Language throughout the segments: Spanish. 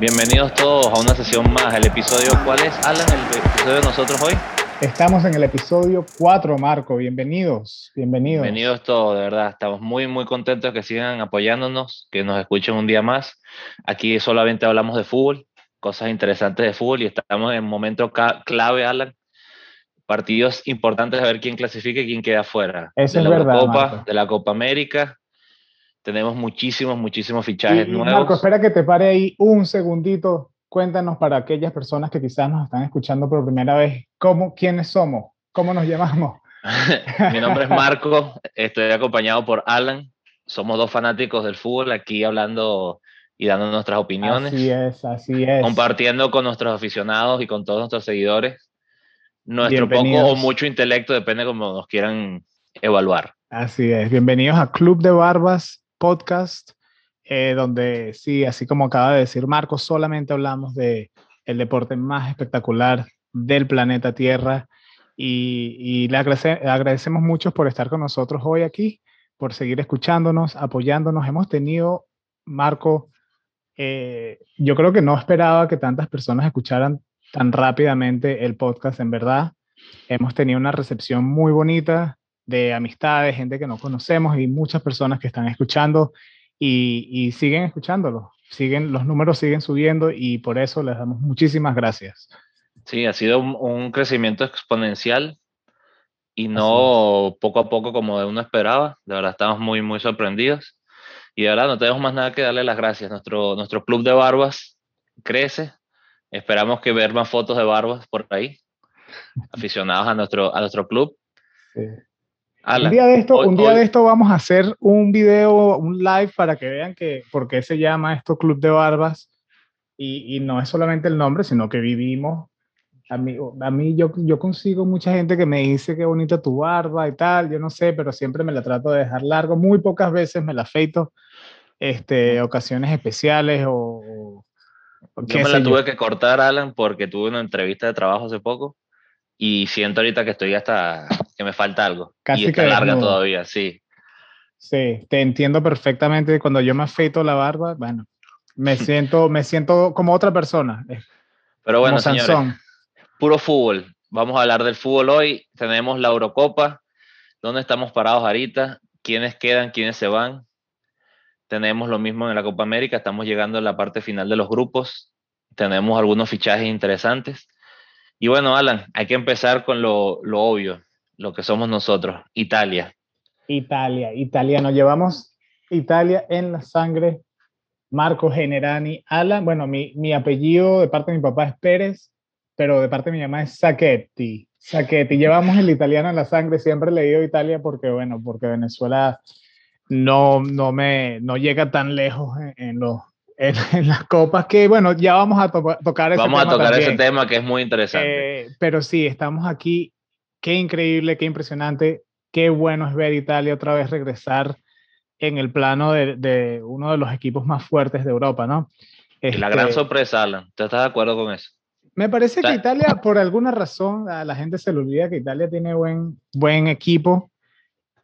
Bienvenidos todos a una sesión más. El episodio, ¿cuál es, Alan, el episodio de nosotros hoy? Estamos en el episodio 4, Marco. Bienvenidos, bienvenidos. Bienvenidos todos, de verdad. Estamos muy, muy contentos que sigan apoyándonos, que nos escuchen un día más. Aquí solamente hablamos de fútbol, cosas interesantes de fútbol y estamos en momento clave, Alan. Partidos importantes a ver quién clasifique y quién queda fuera. Eso de es la verdad, Copa, de la Copa América. Tenemos muchísimos, muchísimos fichajes Y- nuevos. Marco, espera que te pare ahí un segundito. Cuéntanos para aquellas personas que quizás nos están escuchando por primera vez, ¿cómo, quiénes somos? ¿Cómo nos llamamos? Mi nombre es Marco, estoy acompañado por Alan. Somos dos fanáticos del fútbol aquí hablando y dando nuestras opiniones, Así es, así es. compartiendo con nuestros aficionados y con todos nuestros seguidores nuestro poco o mucho intelecto, depende como nos quieran evaluar. Así es. Bienvenidos a Club de Barbas Podcast, eh, donde sí, así como acaba de decir Marco, solamente hablamos de el deporte más espectacular del planeta Tierra y, y le agradece- agradecemos mucho por estar con nosotros hoy aquí, por seguir escuchándonos, apoyándonos. Hemos tenido, Marco, eh, yo creo que no esperaba que tantas personas escucharan tan rápidamente el podcast, en verdad. Hemos tenido una recepción muy bonita de amistades, gente que no conocemos y muchas personas que están escuchando y, y siguen escuchándolo. Siguen, los números siguen subiendo y por eso les damos muchísimas gracias. Sí, ha sido un, un crecimiento exponencial y no poco a poco como uno esperaba. De verdad, estamos muy, muy sorprendidos. Y de verdad, no tenemos más nada que darle las gracias. Nuestro, nuestro club de barbas crece. Esperamos que ver más fotos de barbas por ahí, aficionados a nuestro, a nuestro club. Sí. Alan, Un día de esto, hoy- un día hoy- de esto vamos a hacer un video, un live para que vean que por qué se llama esto Club de Barbas y, y no es solamente el nombre, sino que vivimos. A mí, a mí yo, yo consigo mucha gente que me dice qué bonita tu barba y tal, yo no sé, pero siempre me la trato de dejar largo. Muy pocas veces me la afeito, este, ocasiones especiales o, o Yo me la yo. tuve que cortar, Alan, porque tuve una entrevista de trabajo hace poco y siento ahorita que estoy hasta que me falta algo. Casi y está que larga desnudo. todavía, sí. Sí, te entiendo perfectamente. Cuando yo me afeito la barba, bueno, me siento, me siento como otra persona. eh, Pero bueno, como señores, puro fútbol. Vamos a hablar del fútbol hoy. Tenemos la Eurocopa. ¿Dónde estamos parados ahorita? ¿Quiénes quedan? ¿Quiénes se van? Tenemos lo mismo en la Copa América. Estamos llegando a la parte final de los grupos. Tenemos algunos fichajes interesantes. Y bueno, Alan, hay que empezar con lo, obvio, lo que somos nosotros, Italia. Italia, Italia, nos llevamos Italia en la sangre. Marco Generani, Alan, bueno, mi, apellido de parte de mi papá es Pérez, pero de parte de mi mamá es Sacchetti. Sacchetti, llevamos el italiano en la sangre, siempre le digo Italia porque, bueno, porque Venezuela no, no, me, no llega tan lejos en los, en, en las copas que, bueno, ya vamos a to- tocar ese Vamos a tema tocar ese también. tema que es muy interesante. Eh, pero sí, estamos aquí. Qué increíble, qué impresionante, qué bueno es ver Italia otra vez regresar en el plano de, de uno de los equipos más fuertes de Europa, ¿no? y la gran Este, sorpresa, Alan, ¿tú estás de acuerdo con eso? me parece que Ta- Italia, por alguna razón, a la gente se le olvida que Italia tiene buen, buen equipo.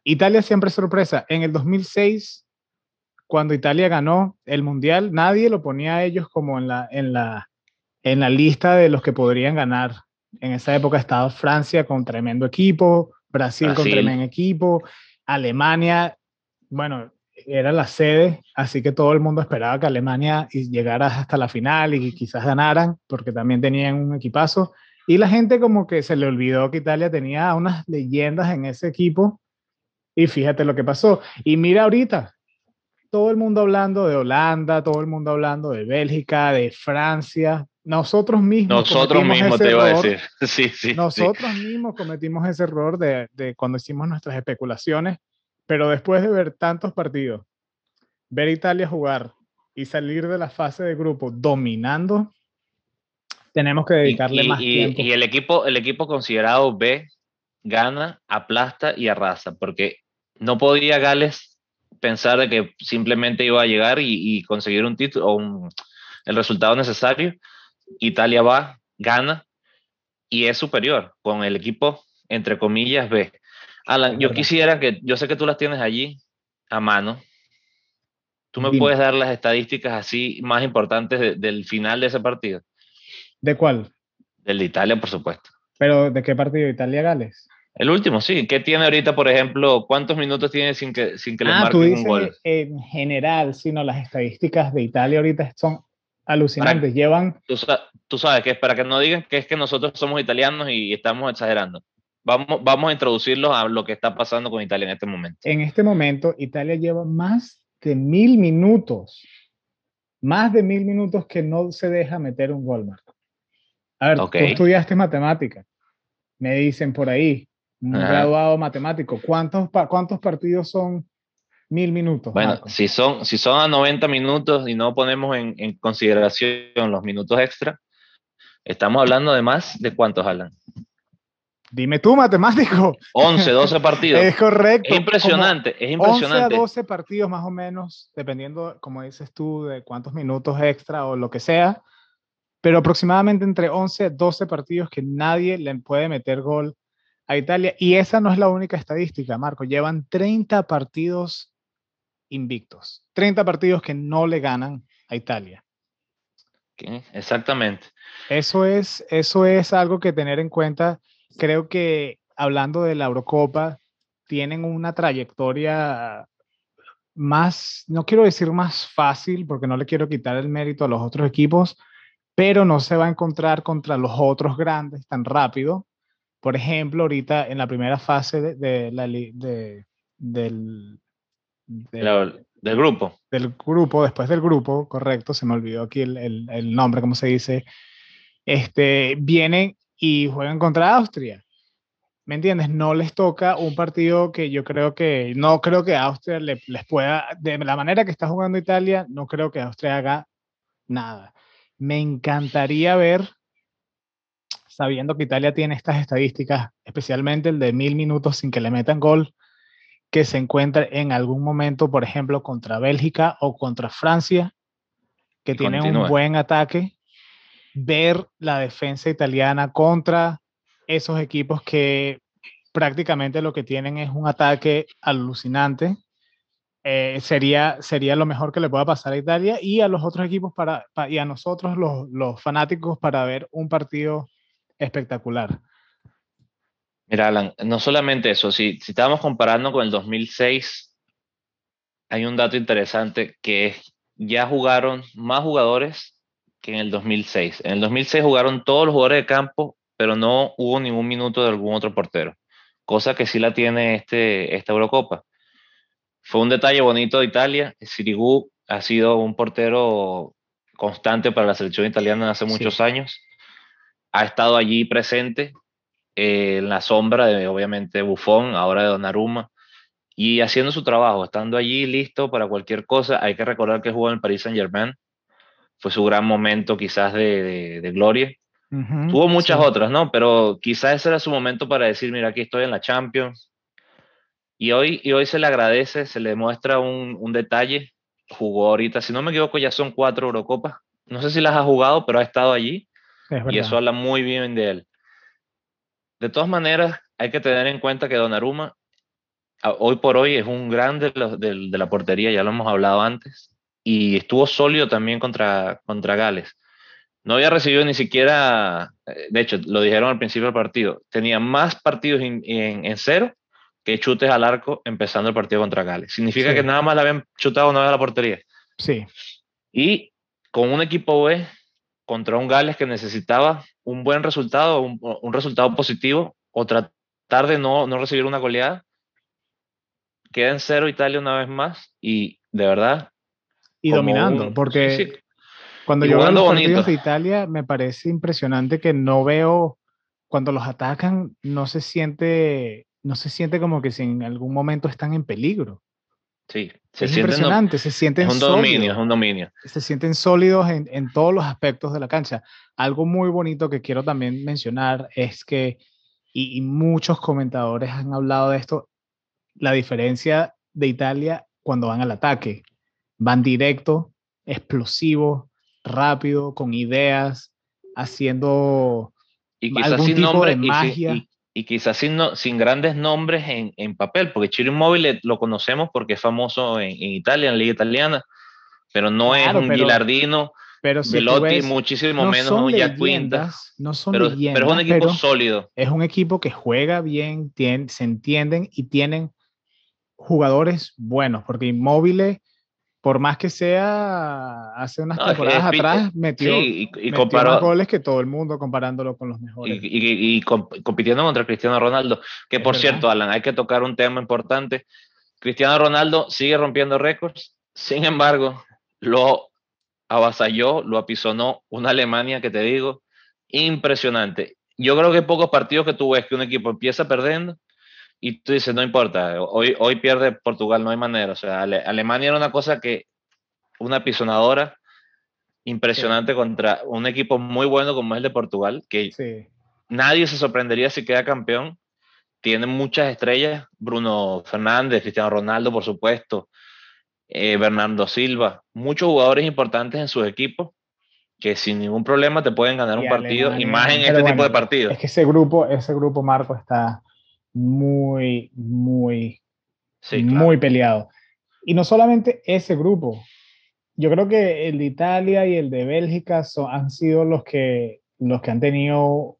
Italia siempre es sorpresa. En el 2006, cuando Italia ganó el Mundial, nadie lo ponía a ellos como en la, en la, en la lista de los que podrían ganar. En esa época estaba Francia con tremendo equipo, Brasil, con Brasil. tremendo equipo, Alemania, bueno, era la sede, así que todo el mundo esperaba que Alemania llegara hasta la final y quizás ganaran, porque también tenían un equipazo. Y la gente como que se le olvidó que Italia tenía unas leyendas en ese equipo. Y fíjate lo que pasó. Y mira ahorita, todo el mundo hablando de Holanda, todo el mundo hablando de Bélgica, de Francia. Nosotros mismos. Nosotros mismos te iba a error. decir. Sí, sí. sí. Nosotros mismos cometimos ese error de, de cuando hicimos nuestras especulaciones, pero después de ver tantos partidos, ver Italia jugar y salir de la fase de grupo dominando, tenemos que Y, dedicarle y- más y- tiempo. y el equipo, el equipo considerado B gana, aplasta y arrasa, porque no podía Gales pensar de que simplemente iba a llegar y, y conseguir un título o un- el resultado necesario. Italia va, gana y es superior con el equipo, entre comillas, B. Alan, yo quisiera que, yo sé que tú las tienes allí a mano. ¿Tú me puedes dar las estadísticas así más importantes del final de ese partido? ¿De cuál? Del de Italia, por supuesto. ¿Pero de qué partido? ¿Italia-Gales? El último, sí. ¿Qué tiene ahorita, por ejemplo? ¿Cuántos minutos tiene sin que, sin que le ah, marquen tú dices un gol? En general, sino las estadísticas de Italia ahorita son alucinantes. Llevan. Tú, tú, sabes que es para que no digan que es que nosotros somos italianos y estamos exagerando. Vamos, vamos a introducirlos a lo que está pasando con Italia en este momento. En este momento, Italia lleva más de mil minutos. Más de mil minutos que no se deja meter un gol, Marco. A ver, tú estudiaste matemática. Me dicen por ahí, un graduado matemático. ¿Cuántos, ¿Cuántos partidos son mil minutos? Bueno, si son, si son a 90 minutos y no ponemos en, en, consideración los minutos extra, estamos hablando de más de cuántos, Alan. Dime tú, matemático. 11, 12 partidos. es correcto. Es impresionante, es impresionante. 11 a 12 partidos más o menos, dependiendo, como dices tú, de cuántos minutos extra o lo que sea, pero aproximadamente entre 11 a 12 partidos que nadie le puede meter gol a Italia. Y esa no es la única estadística, Marco. Llevan 30 partidos invictos, 30 partidos que no le ganan a Italia. Exactamente. Eso es, eso es algo que tener en cuenta. Creo que hablando de la Eurocopa, tienen una trayectoria más, no quiero decir más fácil, porque no le quiero quitar el mérito a los otros equipos, pero no se va a encontrar contra los otros grandes tan rápido. Por ejemplo, ahorita en la primera fase de, la, de, del, del grupo. Del grupo, después del grupo, correcto, se me olvidó aquí el, el, nombre, ¿cómo se dice? Este, vienen y juegan contra Austria. ¿Me entiendes? No les toca un partido que yo creo que, no creo que Austria les pueda, de la manera que está jugando Italia, no creo que Austria haga nada. Me encantaría ver sabiendo que Italia tiene estas estadísticas, especialmente el de mil minutos sin que le metan gol, que se encuentra en algún momento, por ejemplo, contra Bélgica o contra Francia, que tiene un buen ataque, ver la defensa italiana contra esos equipos que prácticamente lo que tienen es un ataque alucinante. Eh, sería, sería lo mejor que le pueda pasar a Italia y a los otros equipos para, y a nosotros los, los fanáticos para ver un partido espectacular. Mira, Alan, no solamente eso, si, si estábamos comparando con el 2006, hay un dato interesante que es, ya jugaron más jugadores que en el 2006. En el 2006 jugaron todos los jugadores de campo, pero no hubo ningún minuto de algún otro portero, cosa que sí la tiene este, esta Eurocopa. Fue un detalle bonito de Italia. Sirigu ha sido un portero constante para la selección italiana hace muchos años ha estado allí presente eh, en la sombra de, obviamente, Buffon, ahora de Donnarumma, y haciendo su trabajo, estando allí listo para cualquier cosa. Hay que recordar que jugó en el Paris Saint-Germain, fue su gran momento quizás de, de, gloria. Tuvo muchas otras, ¿no? Pero quizás ese era su momento para decir, mira, aquí estoy en la Champions. Y hoy, y hoy se le agradece, se le muestra un, un detalle. Jugó ahorita, si no me equivoco, ya son cuatro Eurocopas. No sé si las ha jugado, pero ha estado allí y eso habla muy bien de él. De todas maneras, hay que tener en cuenta que Donnarumma hoy por hoy es un grande de, la portería, ya lo hemos hablado antes, y estuvo sólido también contra, contra Gales. No había recibido ni siquiera, eh, de hecho, lo dijeron al principio del partido, tenía más partidos en, cero que chutes al arco empezando el partido contra Gales. Significa que nada más le habían chutado una vez a la portería. Sí. Y con un equipo B contra un Gales que necesitaba un buen resultado, un, resultado positivo, o tratar de no, no recibir una goleada. Queda en cero Italia una vez más y de verdad. Y dominando, porque cuando yo veo los partidos de Italia me parece impresionante que no veo, cuando los atacan, no se siente, no se siente como que si en algún momento están en peligro. Sí, se es impresionante, se sienten es un dominio, es un dominio. Se sienten sólidos en, en, todos los aspectos de la cancha. Algo muy bonito que quiero también mencionar es que, y, muchos comentadores han hablado de esto, la diferencia de Italia cuando van al ataque. Van directo, explosivo, rápido, con ideas, haciendo y algún tipo de magia y quizás sin, sin grandes nombres en, en papel, porque Chile Immobile lo conocemos porque es famoso en, en, Italia, en la liga italiana, pero no es un Gilardino, pero Velotti, muchísimo menos un Jack Quintas. No son pero, pero, es un equipo sólido. Es un equipo que juega bien, se entienden y tienen jugadores buenos, porque Inmóviles por más que sea, hace unas temporadas atrás metió, y, más goles que todo el mundo comparándolo con los mejores. Y, compitiendo contra Cristiano Ronaldo, que por cierto, Alan, hay que tocar un tema importante. Cristiano Ronaldo sigue rompiendo récords, sin embargo, lo avasalló, lo apisonó una Alemania que te digo, impresionante. Yo creo que pocos partidos que tú ves que un equipo empieza perdiendo y tú dices, no importa, hoy, hoy pierde Portugal, no hay manera. O sea, Alemania era una cosa que, una pisonadora impresionante contra un equipo muy bueno como es el de Portugal, que nadie se sorprendería si queda campeón. Tiene muchas estrellas, Bruno Fernández, Cristiano Ronaldo, por supuesto, eh, Bernardo Silva, muchos jugadores importantes en sus equipos que sin ningún problema te pueden ganar un partido, y más en este tipo de partidos. Es que ese grupo, ese grupo, Marco, está muy, muy, muy peleado. Y no solamente ese grupo, yo creo que el de Italia y el de Bélgica son, han sido los que, los que han tenido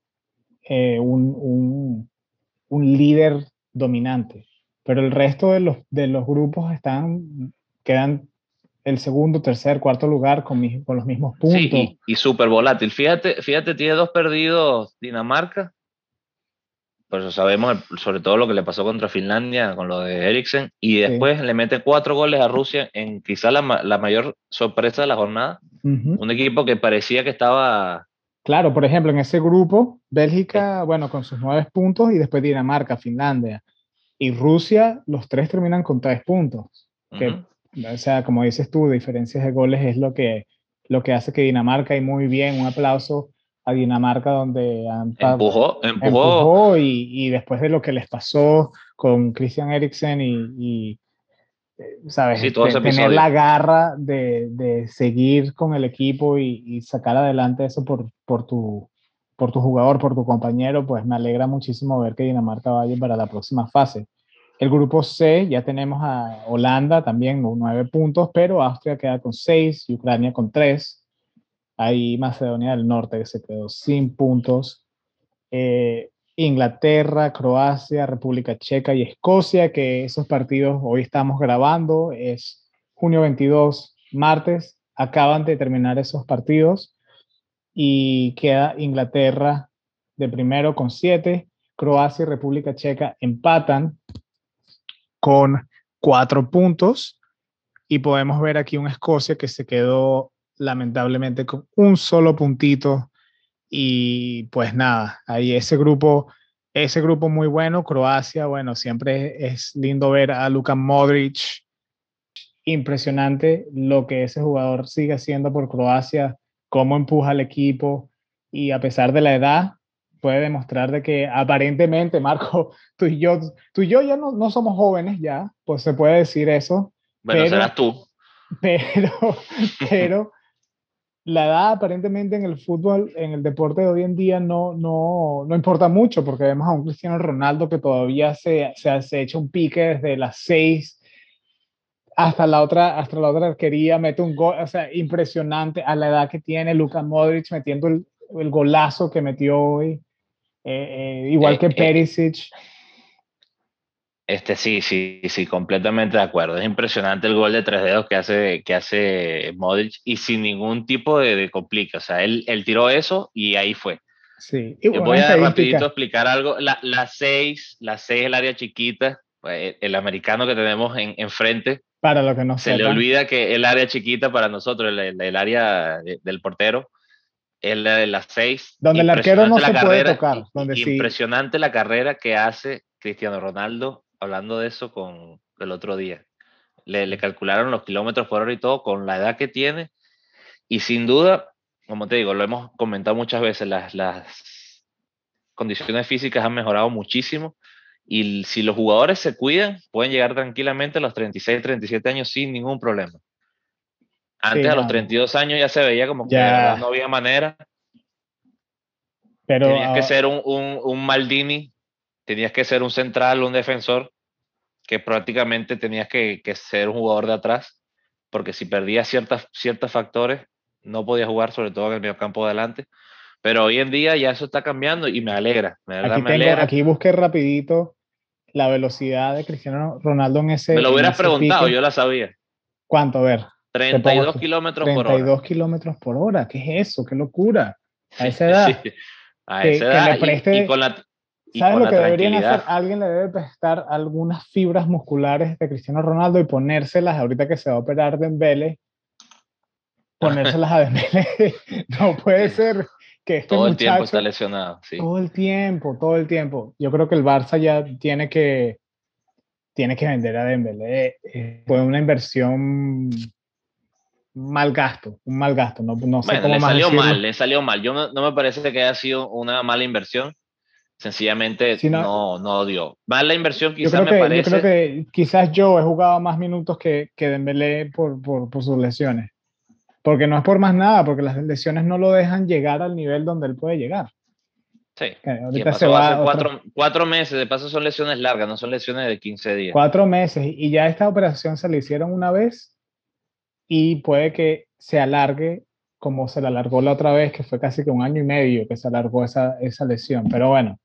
eh, un, un, un, líder dominante, pero el resto de los, de los grupos están, quedan el segundo, tercer, cuarto lugar con, con los mismos puntos. Sí, y, y súper volátil. Fíjate, fíjate, tiene dos perdidos Dinamarca por eso sabemos sobre todo lo que le pasó contra Finlandia con lo de Eriksen. Y después le mete cuatro goles a Rusia en quizá la, la mayor sorpresa de la jornada. Un equipo que parecía que estaba... Claro, por ejemplo, en ese grupo, Bélgica, bueno, con sus nueve puntos y después Dinamarca, Finlandia y Rusia, los tres terminan con tres puntos. que, o sea, como dices tú, diferencias de goles es lo que, lo que hace que Dinamarca, y muy bien, un aplauso a Dinamarca donde empujó, empujó, y, y, después de lo que les pasó con Christian Eriksen y, eh, sabes tener la garra de, de, seguir con el equipo y, y, sacar adelante eso por, por tu por tu jugador, por tu compañero, pues me alegra muchísimo ver que Dinamarca vaya para la próxima fase. El grupo C ya tenemos a Holanda también con nueve puntos, pero Austria queda con seis y Ucrania con tres. Ahí Macedonia del Norte que se quedó sin puntos. Eh, Inglaterra, Croacia, República Checa y Escocia, que esos partidos hoy estamos grabando, es junio 22, martes, acaban de terminar esos partidos y queda Inglaterra de primero con siete, Croacia y República Checa empatan con cuatro puntos y podemos ver aquí un Escocia que se quedó lamentablemente con un solo puntito y pues nada, ahí ese grupo, ese grupo muy bueno, Croacia, bueno, siempre es lindo ver a Luka Modric, impresionante lo que ese jugador sigue haciendo por Croacia, cómo empuja al equipo y a pesar de la edad puede demostrar de que aparentemente, Marco, tú y yo, tú y yo ya no, no somos jóvenes ya, pues se puede decir eso. Bueno, pero, serás tú. Pero, pero la edad aparentemente en el fútbol, en el deporte de hoy en día no, no, no importa mucho porque vemos a un Cristiano Ronaldo que todavía se, se, se echa un pique desde las seis hasta la otra, hasta la otra arquería, mete un gol, o sea, impresionante a la edad que tiene Luka Modric metiendo el, el golazo que metió hoy, eh, eh, igual eh, que Perisic. Este sí, sí, sí, completamente de acuerdo. Es impresionante el gol de tres dedos que hace, que hace Modric y sin ningún tipo de, de complica. O sea, él, él, tiró eso y ahí fue. Sí. voy a rapidito explicar algo. La, la seis, la seis, el área chiquita, pues, el americano que tenemos en, enfrente. Para lo que no Se le olvida que el área chiquita para nosotros, el, el área del portero, es la de las seis. Donde el arquero no se puede tocar. Donde impresionante la carrera que hace Cristiano Ronaldo hablando de eso con el otro día. Le, calcularon los kilómetros por hora y todo con la edad que tiene. Y sin duda, como te digo, lo hemos comentado muchas veces, las, las condiciones físicas han mejorado muchísimo. Y si los jugadores se cuidan, pueden llegar tranquilamente a los 36, 37 años sin ningún problema. Antes, a los 32 años, ya se veía como que no había manera. Pero, Tenías que ser un, un, un Maldini, tenías que ser un central, un defensor, que prácticamente tenías que, ser un jugador de atrás porque si perdía ciertas, ciertos factores, no podía jugar, sobre todo en el medio campo de adelante. Pero hoy en día ya eso está cambiando y me alegra. Me, aquí, me alegra. aquí busqué rapidito la velocidad de Cristiano Ronaldo en ese. Me lo hubieras preguntado, yo la sabía. ¿Cuánto? A ver. 32 kilómetros por hora. 32 kilómetros por hora. ¿Qué es eso? ¡Qué locura! A esa edad. A esa edad. y, con la, ¿Sabes lo que deberían hacer? Alguien le debe prestar algunas fibras musculares de Cristiano Ronaldo y ponérselas ahorita que se va a operar de Dembele. Ponérselas a Dembele. no puede ser que este Todo el tiempo está lesionado, sí. Todo el tiempo, todo el tiempo. Yo creo que el Barça ya tiene que tiene que vender a Dembélé. Eh, fue una inversión mal gasto, un mal gasto. No, no sé cómo le salió mal, le salió mal. Yo no, no, me parece que haya sido una mala inversión sencillamente no, no, dio. Más la inversión quizás me parece... Yo creo que quizás yo he jugado más minutos que, que Dembélé por, por, por, sus lesiones. Porque no es por más nada, porque las lesiones no lo dejan llegar al nivel donde él puede llegar. Sí. Ahorita se va cuatro, cuatro, meses, de paso son lesiones largas, no son lesiones de 15 días. Cuatro meses, y ya esta operación se le hicieron una vez y puede que se alargue como se la alargó la otra vez, que fue casi que un año y medio que se alargó esa, esa lesión. Pero bueno,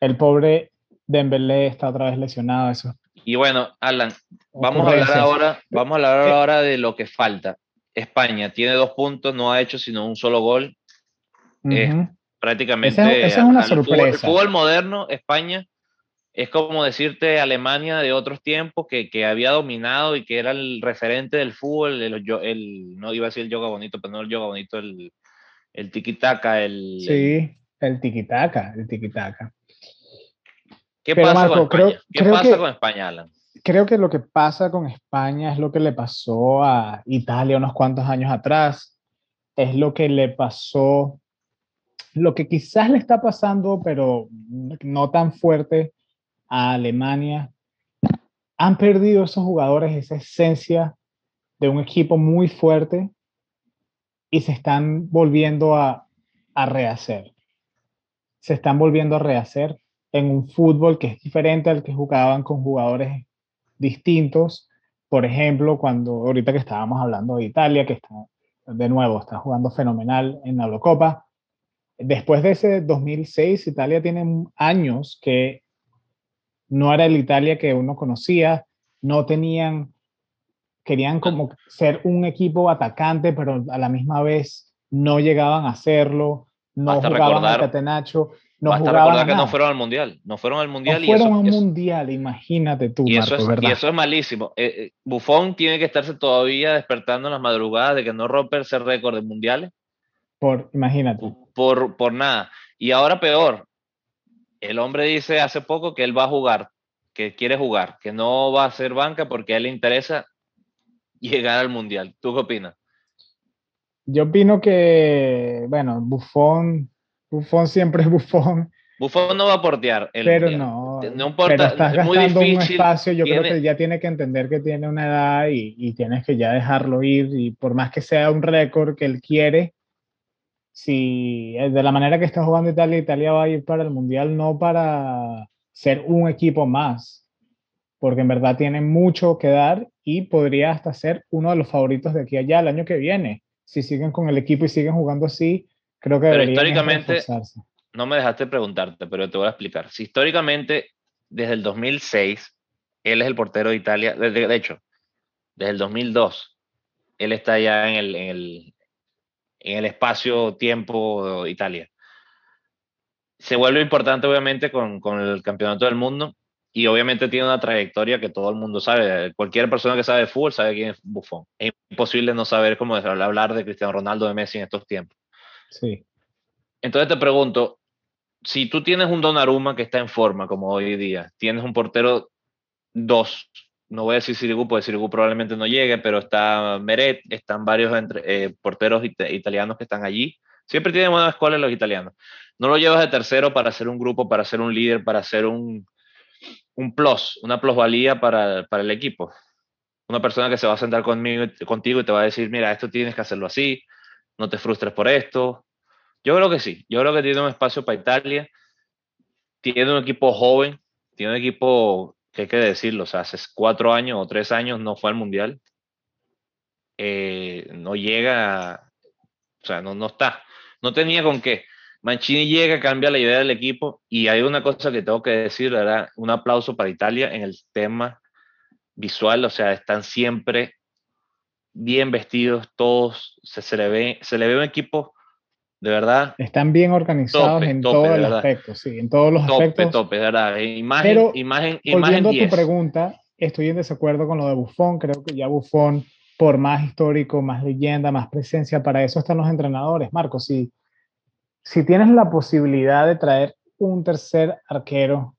el pobre Dembélé está otra vez lesionado. Eso. Y bueno, Alan, vamos a hablar ahora, vamos a hablar ahora de lo que falta. España tiene dos puntos, no ha hecho sino un solo gol. prácticamente. Esa, es una sorpresa. El fútbol, moderno, España, es como decirte Alemania de otros tiempos que, que, había dominado y que era el referente del fútbol. El, no iba a decir el yoga bonito, pero no el yoga bonito, el, el tiki-taka. El, sí, el tiki-taka, el tiki-taka. ¿Qué pasa, con, España? ¿Qué pasa con España, Alan? Creo que lo que pasa con España es lo que le pasó a Italia unos cuantos años atrás, es lo que le pasó, lo que quizás le está pasando, pero no tan fuerte a Alemania. Han perdido esos jugadores esa esencia de un equipo muy fuerte y se están volviendo a, a rehacer. Se están volviendo a rehacer en un fútbol que es diferente al que jugaban con jugadores distintos. Por ejemplo, cuando ahorita que estábamos hablando de Italia, que está de nuevo, está jugando fenomenal en la Eurocopa. Después de ese 2006, Italia tiene años que no era el Italia que uno conocía, no tenían, querían como ser un equipo atacante, pero a la misma vez no llegaban a hacerlo, no jugaban a catenacho. No Basta recordar que no fueron al mundial. No fueron al mundial. No fueron al mundial, imagínate tú. Y, eso es, y eso es malísimo. Eh, eh, Bufón tiene que estarse todavía despertando en las madrugadas de que no romper ese récord de mundiales. Por, imagínate. Por, por nada. Y ahora peor. El hombre dice hace poco que él va a jugar, que quiere jugar, que no va a ser banca porque a él le interesa llegar al mundial. ¿Tú qué opinas? Yo opino que, bueno, Bufón Bufón siempre es Bufón. Bufón no va a portear. pero no. No importa. Pero estás gastando un espacio. Yo creo que ya tiene que entender que tiene una edad y, y, tienes que ya dejarlo ir. Y por más que sea un récord que él quiere, si de la manera que está jugando Italia, Italia va a ir para el mundial no para ser un equipo más, porque en verdad tiene mucho que dar y podría hasta ser uno de los favoritos de aquí allá el año que viene. Si siguen con el equipo y siguen jugando así, Creo que pero históricamente, no me dejaste preguntarte, pero te voy a explicar. Si históricamente, desde el 2006, él es el portero de Italia, de, de hecho, desde el 2002, él está ya en el, en el, en el espacio-tiempo Italia. Se vuelve importante, obviamente, con, con el campeonato del mundo y obviamente tiene una trayectoria que todo el mundo sabe. Cualquier persona que sabe de fútbol sabe quién es Buffon. Es imposible no saber cómo hablar de Cristiano Ronaldo de Messi en estos tiempos. Sí. Entonces te pregunto, si tú tienes un Donnarumma que está en forma como hoy día, tienes un portero dos, no voy a decir Sirigu, porque Sirigu probablemente no llegue, pero está Meret, están varios entre, eh, porteros italianos que están allí. Siempre tienen buenas escuelas los italianos. No lo llevas de tercero para hacer un grupo, para ser un líder, para hacer un, un plus, una plusvalía para, para el equipo. Una persona que se va a sentar conmigo, contigo y te va a decir, mira, esto tienes que hacerlo así, no te frustres por esto. Yo creo que sí, yo creo que tiene un espacio para Italia, tiene un equipo joven, tiene un equipo que hay que decirlo, o sea, hace cuatro años o tres años no fue al Mundial. eh, no llega, o sea, no, no está, no tenía con qué. Mancini llega, cambia la idea del equipo y hay una cosa que tengo que decir, ¿verdad? Un aplauso para Italia en el tema visual, o sea, están siempre bien vestidos, todos, se, le, ve, se le ve un equipo de verdad. Están bien organizados en todos los aspectos, sí, en todos los tope, aspectos. Tope, ¿verdad? Imagen, Pero, imagen, imagen volviendo a tu pregunta, estoy en desacuerdo con lo de Buffon, creo que ya Buffon, por más histórico, más leyenda, más presencia, para eso están los entrenadores, Marcos, si, si tienes la posibilidad de traer un tercer arquero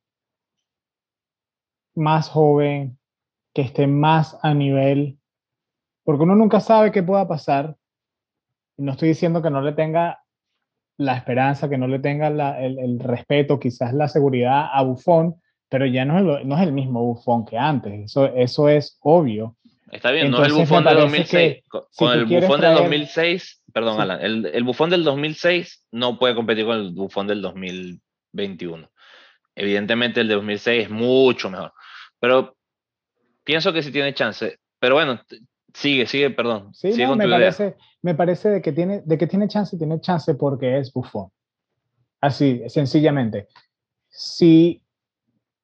más joven, que esté más a nivel, porque uno nunca sabe qué pueda pasar. No estoy diciendo que no le tenga la esperanza, que no le tenga el, respeto, quizás la seguridad a Buffon, pero ya no es, no es el mismo Buffon que antes, eso, eso es obvio. Está bien, no es el Buffon del 2006. Con, el Buffon del 2006, perdón, Alan, el, el Buffon del 2006 no puede competir con el Buffon del 2021. Evidentemente el de 2006 es mucho mejor, pero pienso que sí tiene chance. Pero bueno, sigue, sigue, perdón. Sí, sigue me, parece, me parece de que, tiene, de que tiene chance, tiene chance porque es bufón. Así, sencillamente. Si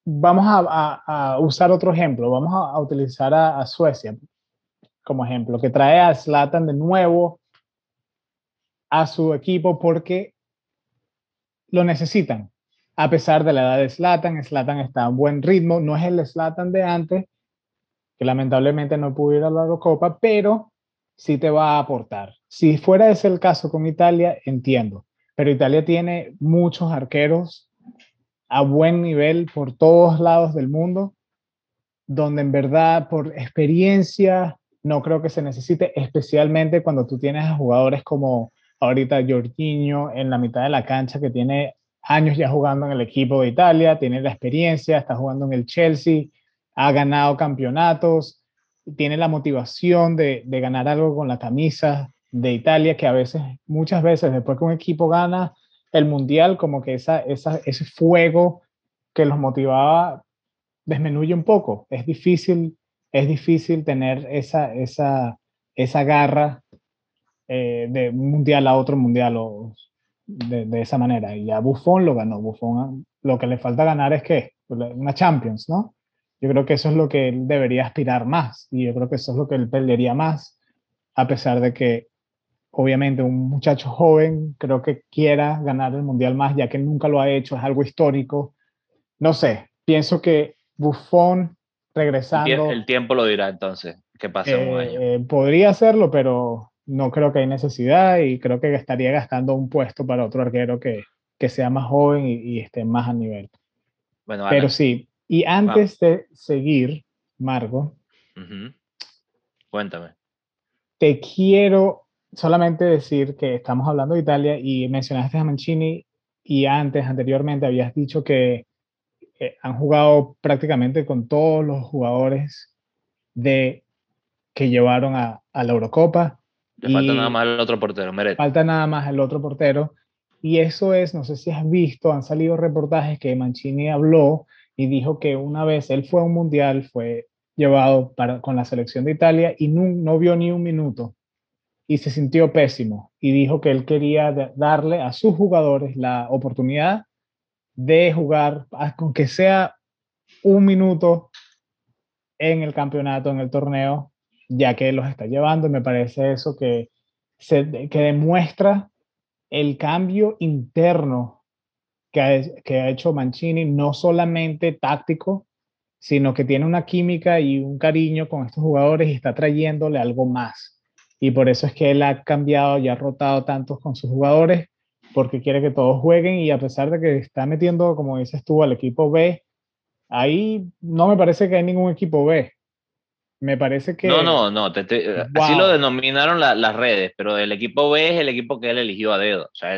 vamos a, a, usar otro ejemplo, vamos a, utilizar a, Suecia como ejemplo, que trae a Slatan de nuevo a su equipo porque lo necesitan. A pesar de la edad de Slatan, Slatan está a buen ritmo, no es el Slatan de antes, que lamentablemente no pudo ir a la Eurocopa, pero sí te va a aportar. Si fuera ese el caso con Italia, entiendo, pero Italia tiene muchos arqueros a buen nivel por todos lados del mundo, donde en verdad por experiencia no creo que se necesite, especialmente cuando tú tienes a jugadores como ahorita Jorginho en la mitad de la cancha que tiene años ya jugando en el equipo de Italia, tiene la experiencia, está jugando en el Chelsea, ha ganado campeonatos, tiene la motivación de, ganar algo con la camisa de Italia, que a veces, muchas veces, después que un equipo gana el mundial, como que esa, ese fuego que los motivaba desmenuye un poco. Es difícil, es difícil tener esa, esa, esa garra eh, de un mundial a otro mundial o de, de, esa manera. Y ya Buffon lo ganó. Buffon lo que le falta ganar es que una Champions, ¿no? Yo creo que eso es lo que él debería aspirar más y yo creo que eso es lo que él perdería más, a pesar de que obviamente un muchacho joven creo que quiera ganar el mundial más, ya que nunca lo ha hecho, es algo histórico. No sé, pienso que Buffon regresando... El tiempo lo dirá entonces, que pase un año. Eh, podría hacerlo, pero no creo que hay necesidad y creo que estaría gastando un puesto para otro arquero que, que sea más joven y, esté más a nivel. Bueno, pero sí, y antes de seguir, Margo, cuéntame. Te quiero solamente decir que estamos hablando de Italia y mencionaste a Mancini y antes, anteriormente, habías dicho que eh, han jugado prácticamente con todos los jugadores de, que llevaron a, la Eurocopa. Le falta nada más el otro portero, Meret. Falta nada más el otro portero. Y eso es, no sé si has visto, han salido reportajes que Mancini habló y dijo que una vez él fue a un mundial, fue llevado para, con la selección de Italia y no, no vio ni un minuto y se sintió pésimo y dijo que él quería darle a sus jugadores la oportunidad de jugar, aunque sea un minuto en el campeonato, en el torneo, ya que los está llevando. Y me parece eso que, se, que demuestra el cambio interno que ha, hecho Mancini, no solamente táctico, sino que tiene una química y un cariño con estos jugadores y está trayéndole algo más. Y por eso es que él ha cambiado y ha rotado tantos con sus jugadores, porque quiere que todos jueguen y a pesar de que está metiendo, como dices tú, al equipo B, ahí no me parece que hay ningún equipo B. Me parece que... No, no, no, así lo denominaron las redes, pero el equipo B es el equipo que él eligió a dedo. O sea,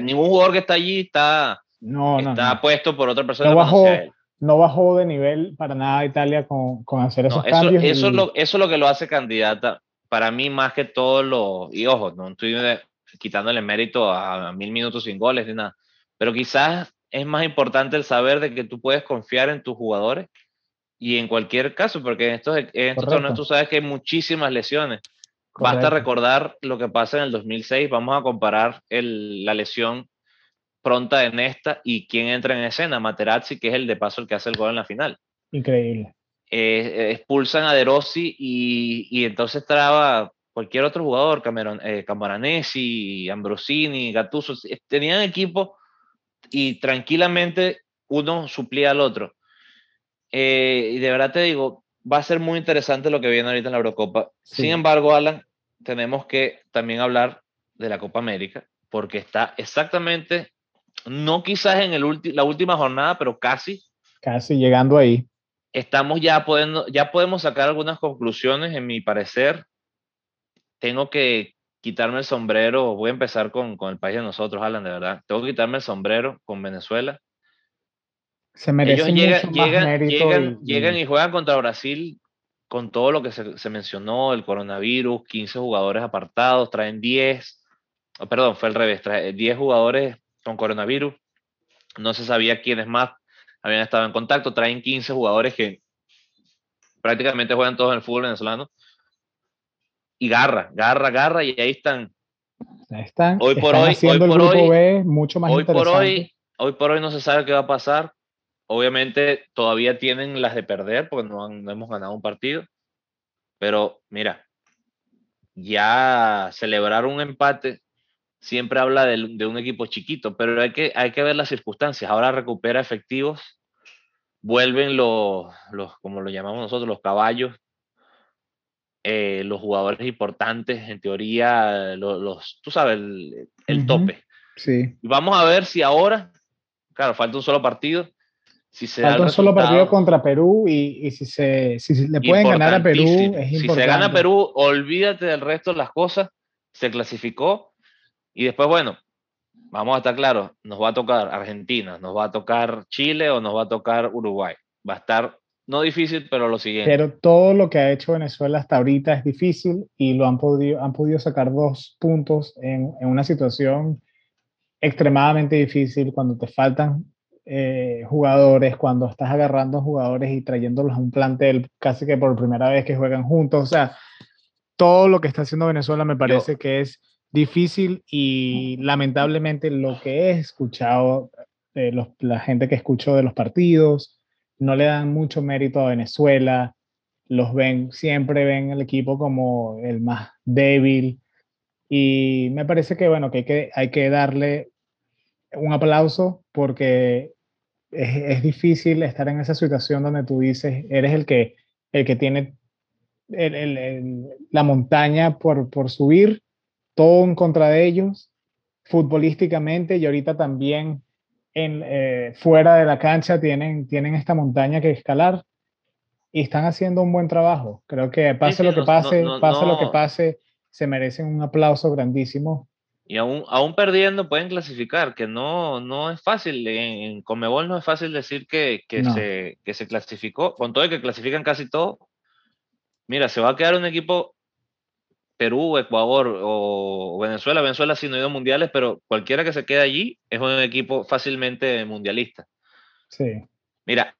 ningún jugador que está allí está no, no. Está puesto por otra persona. No bajó, no bajó de nivel para nada Italia con, con hacer esos cambios. Eso, es lo, eso es lo que lo hace candidata. Para mí, más que todo lo. Y ojo, no estoy quitándole mérito a, mil minutos sin goles ni nada. Pero quizás es más importante el saber de que tú puedes confiar en tus jugadores y en cualquier caso, porque en estos, en estos torneos tú sabes que hay muchísimas lesiones. Basta recordar lo que pasa en el 2006. Vamos a comparar la lesión pronta en esta y quién entra en escena. Materazzi, que es el de paso el que hace el gol en la final. Increíble. Eh, expulsan a De Rossi y, y, entonces traba cualquier otro jugador, Cameron, eh, Camaranesi, Ambrosini, Gattuso. Tenían equipo y tranquilamente uno suplía al otro. Eh, y de verdad te digo, va a ser muy interesante lo que viene ahorita en la Eurocopa. Sin embargo, Alan, tenemos que también hablar de la Copa América, porque está exactamente, no quizás en el la última jornada, pero casi. Casi llegando ahí. Estamos ya podiendo, ya podemos sacar algunas conclusiones, en mi parecer. Tengo que quitarme el sombrero, voy a empezar con, con el país de nosotros, Alan, de verdad. Tengo que quitarme el sombrero con Venezuela se Ellos llegan, llegan, llegan, y... juegan contra Brasil con todo lo que se, mencionó, el coronavirus, 15 jugadores apartados, traen 10, perdón, fue al revés, traen 10 jugadores con coronavirus, no se sabía quiénes más habían estado en contacto, traen 15 jugadores que prácticamente juegan todos en el fútbol venezolano, y garra, garra, garra, y ahí están. Ahí están. Hoy por hoy, hoy por hoy, mucho más hoy por hoy, hoy por hoy no se sabe qué va a pasar obviamente todavía tienen las de perder porque no, hemos ganado un partido. Pero mira, ya celebrar un empate siempre habla de, un equipo chiquito, pero hay que, hay que ver las circunstancias. Ahora recupera efectivos, vuelven los, los como lo llamamos nosotros, los caballos, eh, los jugadores importantes, en teoría, los, tú sabes, el, tope. Sí. vamos a ver si ahora, claro, falta un solo partido, si se Falta un solo partido contra Perú y, si, se, si le pueden ganar a Perú, es importante. Si se gana Perú, olvídate del resto de las cosas, se clasificó y después, bueno, vamos a estar claros, nos va a tocar Argentina, nos va a tocar Chile o nos va a tocar Uruguay. Va a estar no difícil, pero lo siguiente. Pero todo lo que ha hecho Venezuela hasta ahorita es difícil y lo han podido, han podido sacar dos puntos en, en una situación extremadamente difícil cuando te faltan eh, jugadores, cuando estás agarrando jugadores y trayéndolos a un plantel casi que por primera vez que juegan juntos. O sea, todo lo que está haciendo Venezuela me parece que es difícil y lamentablemente lo que he escuchado, de los, la gente que escucho de los partidos, no le dan mucho mérito a Venezuela, los ven, siempre ven el equipo como el más débil y me parece que bueno, que hay que, hay que darle un aplauso porque es, difícil estar en esa situación donde tú dices, eres el que, el que tiene la montaña por, por subir, todo en contra de ellos, futbolísticamente y ahorita también en, eh, fuera de la cancha tienen, tienen esta montaña que escalar y están haciendo un buen trabajo. Creo que pase lo que pase, pase lo que pase, se merecen un aplauso grandísimo y aún, aún perdiendo pueden clasificar, que no, no es fácil. En, Comebol no es fácil decir que, que, se, que se clasificó, con todo y que clasifican casi todo. Mira, se va a quedar un equipo Perú, Ecuador o Venezuela. Venezuela sí no ha ido mundiales, pero cualquiera que se quede allí es un equipo fácilmente mundialista. Sí. Mira,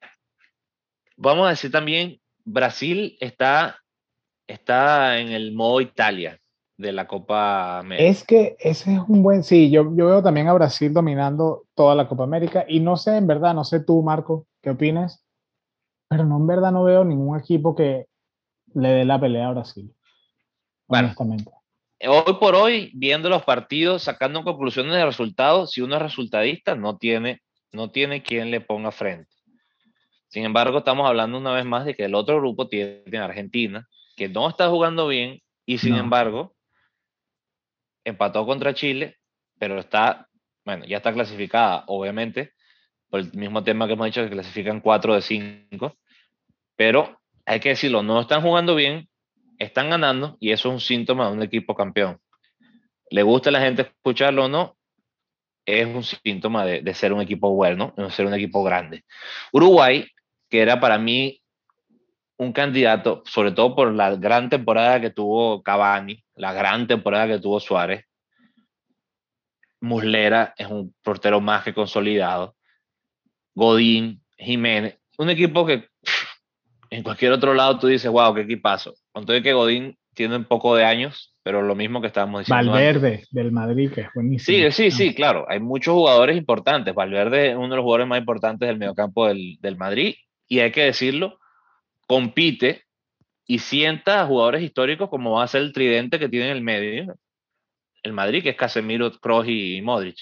vamos a decir también, Brasil está, está en el modo Italia de la Copa América. Es que ese es un buen, sí, yo, yo veo también a Brasil dominando toda la Copa América y no sé, en verdad, no sé tú, Marco, qué opinas, pero no, en verdad no veo ningún equipo que le dé la pelea a Brasil. Honestamente. Hoy por hoy, viendo los partidos, sacando conclusiones de resultados, si uno es resultadista, no tiene, no tiene quien le ponga frente. Sin embargo, estamos hablando una vez más de que el otro grupo tiene Argentina, que no está jugando bien y sin embargo empató contra Chile, pero está, bueno, ya está clasificada, obviamente, por el mismo tema que hemos dicho, que clasifican 4 de 5, pero hay que decirlo, no están jugando bien, están ganando y eso es un síntoma de un equipo campeón. Le gusta a la gente escucharlo o no, es un síntoma de, de ser un equipo bueno, de ser un equipo grande. Uruguay, que era para mí un candidato, sobre todo por la gran temporada que tuvo Cavani, la gran temporada que tuvo Suárez. Muslera es un portero más que consolidado. Godín, Jiménez, un equipo que en cualquier otro lado tú dices, wow, qué equipazo. Con todo que Godín tienen poco de años, pero lo mismo que estábamos diciendo. Valverde, del Madrid, que es buenísimo. Sí, sí, sí, claro. Hay muchos jugadores importantes. Valverde es uno de los jugadores más importantes del mediocampo del, del Madrid, y hay que decirlo, compite y sienta a jugadores históricos como va a ser el tridente que tiene en el medio, el Madrid, que es Casemiro, Kroos y Modric.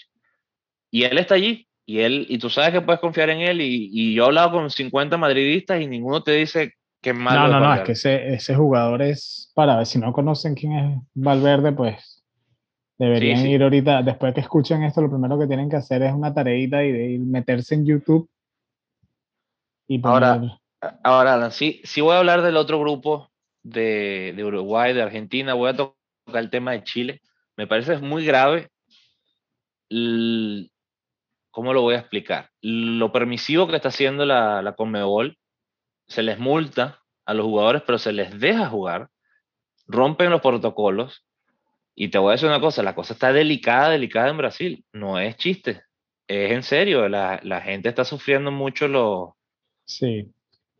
Y él está allí, y él, y tú sabes que puedes confiar en él, y, y yo he hablado con 50 madridistas y ninguno te dice que es malo. No, no, no, es que ese, ese jugador es, para ver, si no conocen quién es Valverde, pues deberían ir ahorita, después que escuchen esto, lo primero que tienen que hacer es una tareita y de meterse en YouTube. Y Ahora, ahora Alan, sí, sí voy a hablar del otro grupo de, de Uruguay, de Argentina, voy a tocar el tema de Chile. Me parece muy grave ¿cómo lo voy a explicar? Lo permisivo que está haciendo la, la Conmebol, se les multa a los jugadores, pero se les deja jugar, rompen los protocolos, y te voy a decir una cosa, la cosa está delicada, delicada en Brasil, no es chiste, es en serio, la, la gente está sufriendo mucho lo, sí.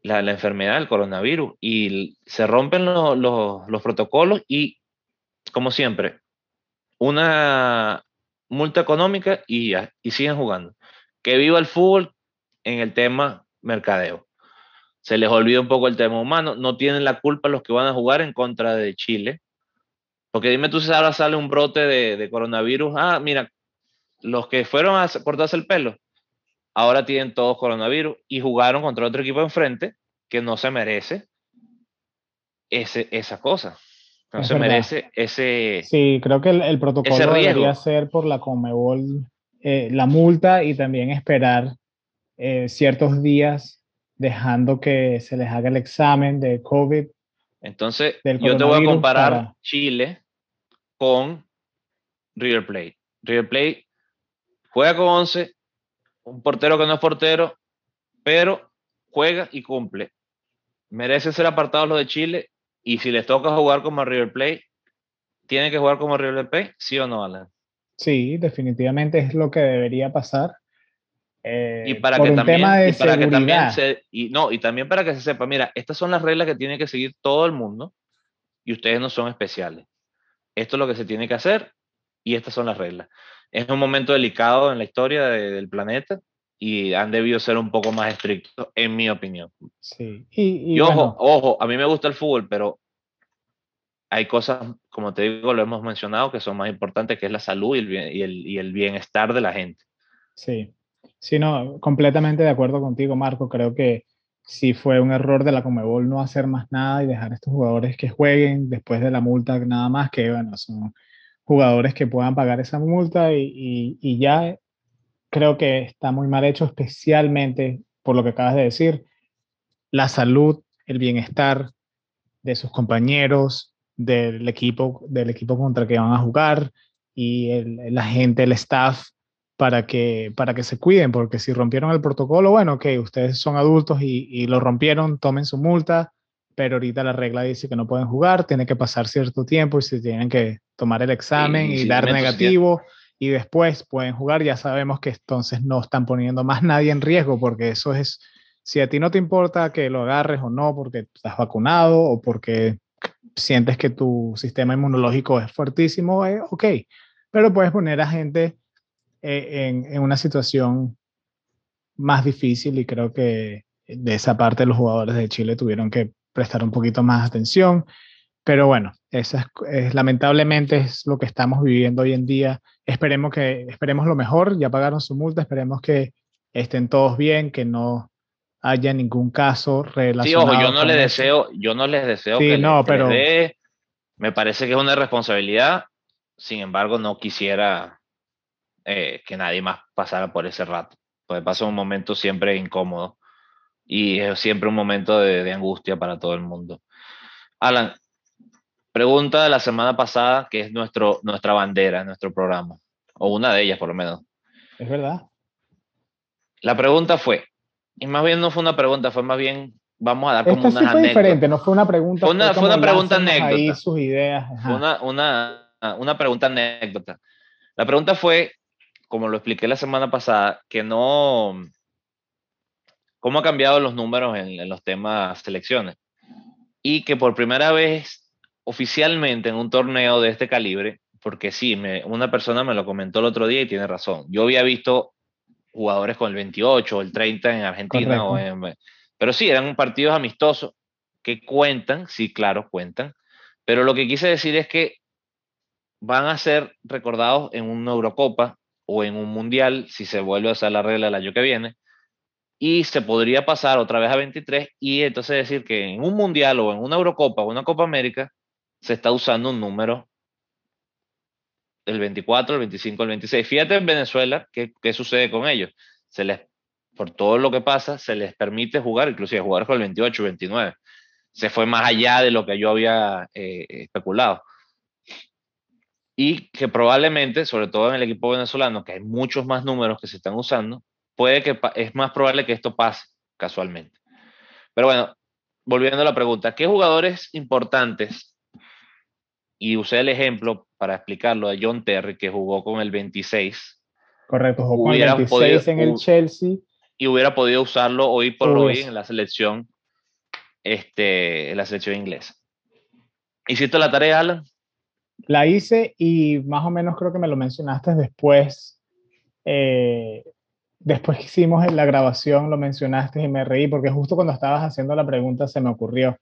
la, la, enfermedad, el coronavirus, y se rompen lo, lo, los protocolos y, como siempre, una, multa económica y, y siguen jugando. Que viva el fútbol en el tema mercadeo. Se les olvida un poco el tema humano. No tienen la culpa los que van a jugar en contra de Chile. Porque dime tú si ahora sale un brote de, de coronavirus. Ah, mira, los que fueron a cortarse el pelo, ahora tienen todos coronavirus y jugaron contra otro equipo enfrente que no se merece ese, esa cosa. No se merece ese. Sí, creo que el, el protocolo debería ser por la Comebol eh, la multa y también esperar eh, ciertos días dejando que se les haga el examen de COVID. Entonces, yo te voy a comparar Chile con River Plate. River Plate juega con 11, un portero que no es portero, pero juega y cumple. Merece ser apartados los de Chile y si les toca jugar como River Plate, ¿tienen que jugar como River Plate? ¿Sí o no, Alan? Sí, definitivamente es lo que debería pasar. Eh, y para que también, y para que también se, y no, y también para que se sepa, mira, estas son las reglas que tiene que seguir todo el mundo y ustedes no son especiales. Esto es lo que se tiene que hacer y estas son las reglas. Es un momento delicado en la historia del planeta y han debido ser un poco más estrictos, en mi opinión. Sí. Y, ojo, ojo, a mí me gusta el fútbol, pero hay cosas, como te digo, lo hemos mencionado, que son más importantes, que es la salud y el, y el, y el bienestar de la gente. Sí, sí, no, completamente de acuerdo contigo, Marco. Creo que sí fue un error de la Comebol no hacer más nada y dejar a estos jugadores que jueguen después de la multa, nada más que, bueno, son jugadores que puedan pagar esa multa y, y, y ya creo que está muy mal hecho, especialmente por lo que acabas de decir, la salud, el bienestar de sus compañeros, del equipo, del equipo contra el que van a jugar y el, la gente, el staff, para que, para que se cuiden, porque si rompieron el protocolo, bueno, que ustedes son adultos y, y, lo rompieron, tomen su multa, pero ahorita la regla dice que no pueden jugar, tiene que pasar cierto tiempo y se tienen que tomar el examen y, y dar negativo y después pueden jugar, ya sabemos que entonces no están poniendo más nadie en riesgo, porque eso es, si a ti no te importa que lo agarres o no, porque estás vacunado o porque sientes que tu sistema inmunológico es fuertísimo, eh, ok, pero puedes poner a gente eh, en, en, una situación más difícil y creo que de esa parte los jugadores de Chile tuvieron que prestar un poquito más atención. Pero bueno, eso es, lamentablemente es lo que estamos viviendo hoy en día. Esperemos que esperemos lo mejor, ya pagaron su multa, esperemos que estén todos bien, que no haya ningún caso relacionado. Sí, ojo, yo no les deseo, yo no les deseo sí, que, no, les, pero... les me parece que es una responsabilidad, sin embargo no quisiera eh, que nadie más pasara por ese rato, porque pasa un momento siempre incómodo y es siempre un momento de, de angustia para todo el mundo. Alan, Pregunta de la semana pasada, que es nuestro, nuestra bandera, nuestro programa, o una de ellas por lo menos. Es verdad. La pregunta fue, y más bien no fue una pregunta, fue más bien, vamos a dar como Esta unas sí fue anécdotas. diferente, no fue una pregunta. Fue una, fue una pregunta anécdota. Ahí sus ideas. Fue una, una, una pregunta anécdota. La pregunta fue, como lo expliqué la semana pasada, que no, cómo ha cambiado los números en, en los temas selecciones. Y que por primera vez oficialmente en un torneo de este calibre, porque sí, me, una persona me lo comentó el otro día y tiene razón. Yo había visto jugadores con el 28 o el 30 en Argentina, o pero sí, eran partidos amistosos que cuentan, sí, claro, cuentan, pero lo que quise decir es que van a ser recordados en una Eurocopa o en un Mundial, si se vuelve a hacer la regla el año que viene, y se podría pasar otra vez a 23 y entonces decir que en un Mundial o en una Eurocopa o una Copa América se está usando un número el 24, el 25, el 26. Fíjate en Venezuela qué, qué sucede con ellos. Se les, por todo lo que pasa, se les permite jugar, inclusive jugar con el 28, 29. Se fue más allá de lo que yo había eh, especulado. Y que probablemente, sobre todo en el equipo venezolano, que hay muchos más números que se están usando, puede que es más probable que esto pase casualmente. Pero bueno, volviendo a la pregunta, ¿qué jugadores importantes y usé el ejemplo para explicarlo de John Terry, que jugó con el 26. Correcto, jugó con el 26 en el Chelsea. Y hubiera podido usarlo hoy por hoy en la selección, este, en la selección inglesa. ¿Hiciste la tarea, Alan? La hice y más o menos creo que me lo mencionaste después. Eh, después que hicimos la grabación, lo mencionaste y me reí porque justo cuando estabas haciendo la pregunta se me ocurrió.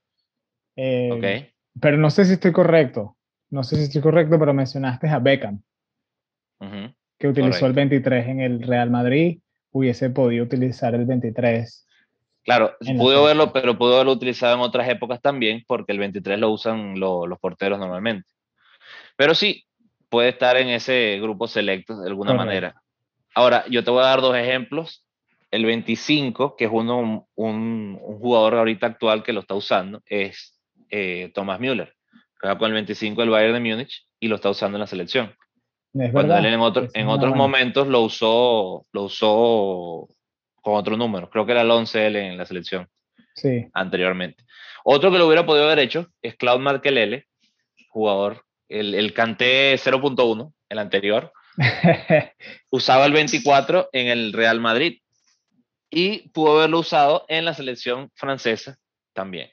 Eh, pero no sé si estoy correcto no sé si estoy correcto, pero mencionaste a Beckham, que utilizó el 23 en el Real Madrid, hubiese podido utilizar el 23. Claro, pudo verlo, pero pudo haberlo utilizado en otras épocas también, porque el 23 lo usan los porteros normalmente. Pero sí, puede estar en ese grupo selecto de alguna manera. Ahora, yo te voy a dar dos ejemplos. El 25, que es uno, un, jugador ahorita actual que lo está usando, es eh, Thomas Müller juega con el 25 del Bayern de Múnich y lo está usando en la selección. Cuando él en, otro, en otros momentos lo usó, lo usó con otro número. Creo que era el 11 él en la selección. Sí. Anteriormente. Otro que lo hubiera podido haber hecho es Claude Markelele, jugador, el, el Canté 0.1, el anterior. usaba el 24 en el Real Madrid y pudo haberlo usado en la selección francesa también.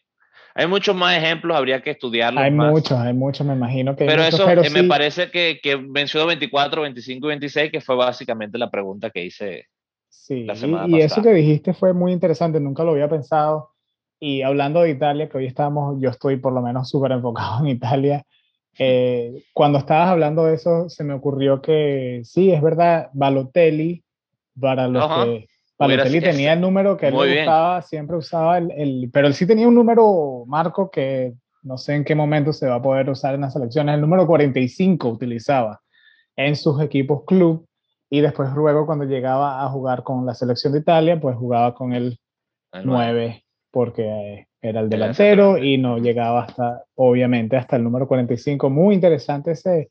Hay muchos más ejemplos, habría que estudiarlos. Hay muchos, hay muchos, me imagino que. Pero eso eh, me parece que, que mencionó 24, 25 y 26, que fue básicamente la pregunta que hice sí, la semana y, y eso que dijiste fue muy interesante, nunca lo había pensado. Y hablando de Italia, que hoy estamos, yo estoy por lo menos súper enfocado en Italia. Eh, cuando estabas hablando de eso, se me ocurrió que sí, es verdad, Balotelli, para los que Balotelli tenía el número que él usaba, siempre usaba el, el, pero él sí tenía un número, Marco, que no sé en qué momento se va a poder usar en las selecciones, el número 45 utilizaba en sus equipos club y después luego cuando llegaba a jugar con la selección de Italia, pues jugaba con el, 9 porque era el delantero y no llegaba hasta, obviamente, hasta el número 45. Muy interesante ese,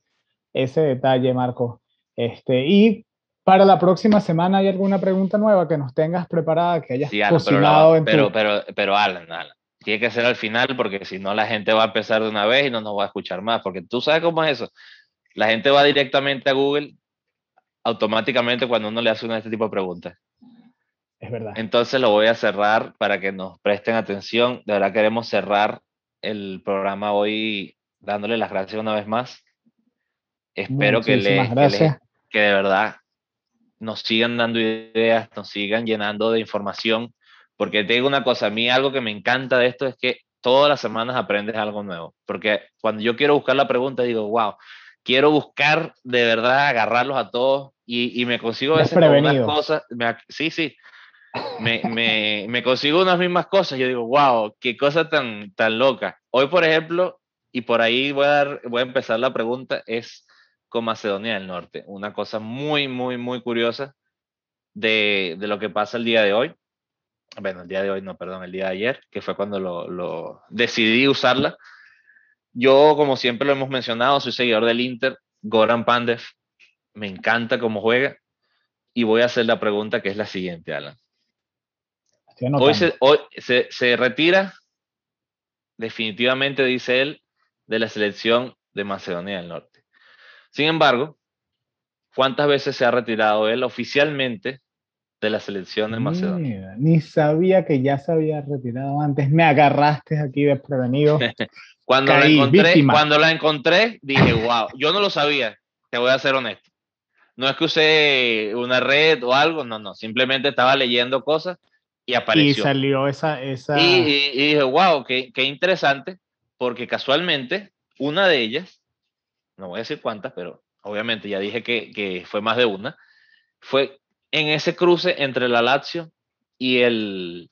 ese detalle, Marco. Este, y para la próxima semana, ¿hay alguna pregunta nueva que nos tengas preparada, que hayas cocinado pero, pero, pero, Alan, Alan, tiene que ser al final porque si no la gente va a empezar de una vez y no nos va a escuchar más, porque tú sabes cómo es eso. La gente va directamente a Google automáticamente cuando uno le hace una de este tipo de preguntas. Es verdad. Entonces lo voy a cerrar para que nos presten atención. De verdad queremos cerrar el programa hoy dándole las gracias una vez más. Espero que le, que le, que de verdad nos sigan dando ideas, nos sigan llenando de información, porque te digo una cosa, a mí algo que me encanta de esto es que todas las semanas aprendes algo nuevo, porque cuando yo quiero buscar la pregunta digo, wow, quiero buscar de verdad agarrarlos a todos y, me consigo a veces unas cosas, sí, sí, me, me, me, consigo unas mismas cosas, yo digo, wow, qué cosa tan, tan loca. Hoy, por ejemplo, y por ahí voy a, dar, voy a empezar la pregunta, es con Macedonia del Norte. Una cosa muy, muy, muy curiosa de, de, lo que pasa el día de hoy. Bueno, el día de hoy no, perdón, el día de ayer, que fue cuando lo, lo decidí usarla. Yo, como siempre lo hemos mencionado, soy seguidor del Inter, Goran Pandev, me encanta cómo juega y voy a hacer la pregunta que es la siguiente, Alan. Hoy, se, hoy se, se retira, definitivamente, dice él, de la selección de Macedonia del Norte. Sin embargo, ¿cuántas veces se ha retirado él oficialmente de la selección de Macedonia? ni sabía que ya se había retirado antes. Me agarraste aquí desprevenido. Cuando, la encontré, cuando la encontré, dije, wow, yo no lo sabía, te voy a ser honesto. No es que usé una red o algo, no, no, simplemente estaba leyendo cosas y apareció. Y salió esa... esa... Y, dije, wow, qué, qué interesante, porque casualmente una de ellas, no voy a decir cuántas, pero obviamente ya dije que, que fue más de una, fue en ese cruce entre la Lazio y el,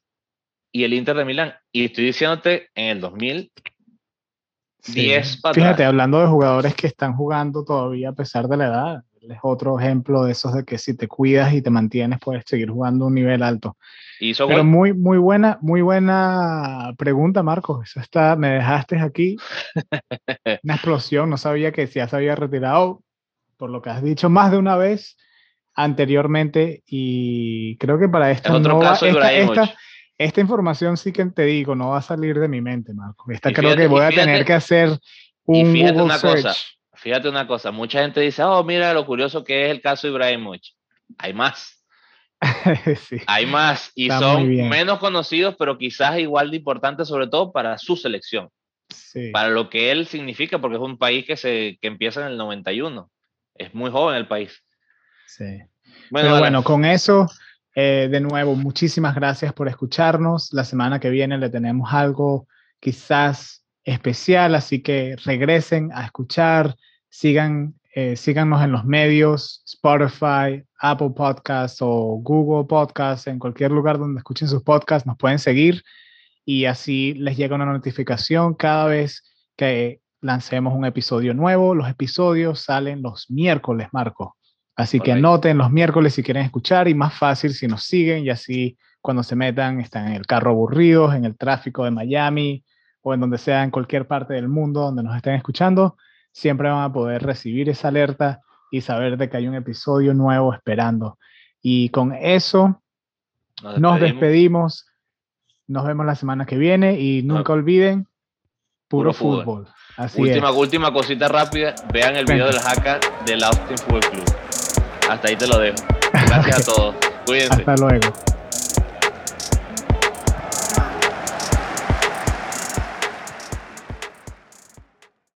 y el Inter de Milán. Y estoy diciéndote, en el 2010 Fíjate, hablando de jugadores que están jugando todavía a pesar de la edad, es otro ejemplo de esos de que si te cuidas y te mantienes puedes seguir jugando a un nivel alto. Pero muy, muy buena, muy buena pregunta, Marcos. Eso está, me dejaste aquí una explosión. No sabía que ya se había retirado, por lo que has dicho más de una vez anteriormente. Y creo que para esta, esta, esta, información sí que te digo, no va a salir de mi mente, Marcos. Esta creo que voy a tener que hacer un Google una search. Cosa, fíjate una cosa, mucha gente dice, oh, mira lo curioso que es el caso Ibrahimovic. Hay más. Hay más y son menos conocidos, pero quizás igual de importantes, sobre todo para su selección. Para lo que él significa, porque es un país que, se, que empieza en el 91. Es muy joven el país. Sí. Bueno, bueno, con eso, eh, de nuevo, muchísimas gracias por escucharnos. La semana que viene le tenemos algo quizás especial, así que regresen a escuchar, sigan eh, síganos en los medios, Spotify, Apple Podcasts o Google Podcasts, en cualquier lugar donde escuchen sus podcasts, nos pueden seguir y así les llega una notificación cada vez que lancemos un episodio nuevo. Los episodios salen los miércoles, Marco. Así que anoten los miércoles si quieren escuchar y más fácil si nos siguen y así cuando se metan están en el carro aburridos, en el tráfico de Miami o en donde sea, en cualquier parte del mundo donde nos estén escuchando siempre van a poder recibir esa alerta y saber de que hay un episodio nuevo esperando. Y con eso nos despedimos. Nos, vemos la semana que viene y nunca olviden, puro, fútbol. última, última cosita rápida, vean el video del hacker del Austin Football Club. Hasta ahí te lo dejo. Gracias a todos. Cuídense. Hasta luego.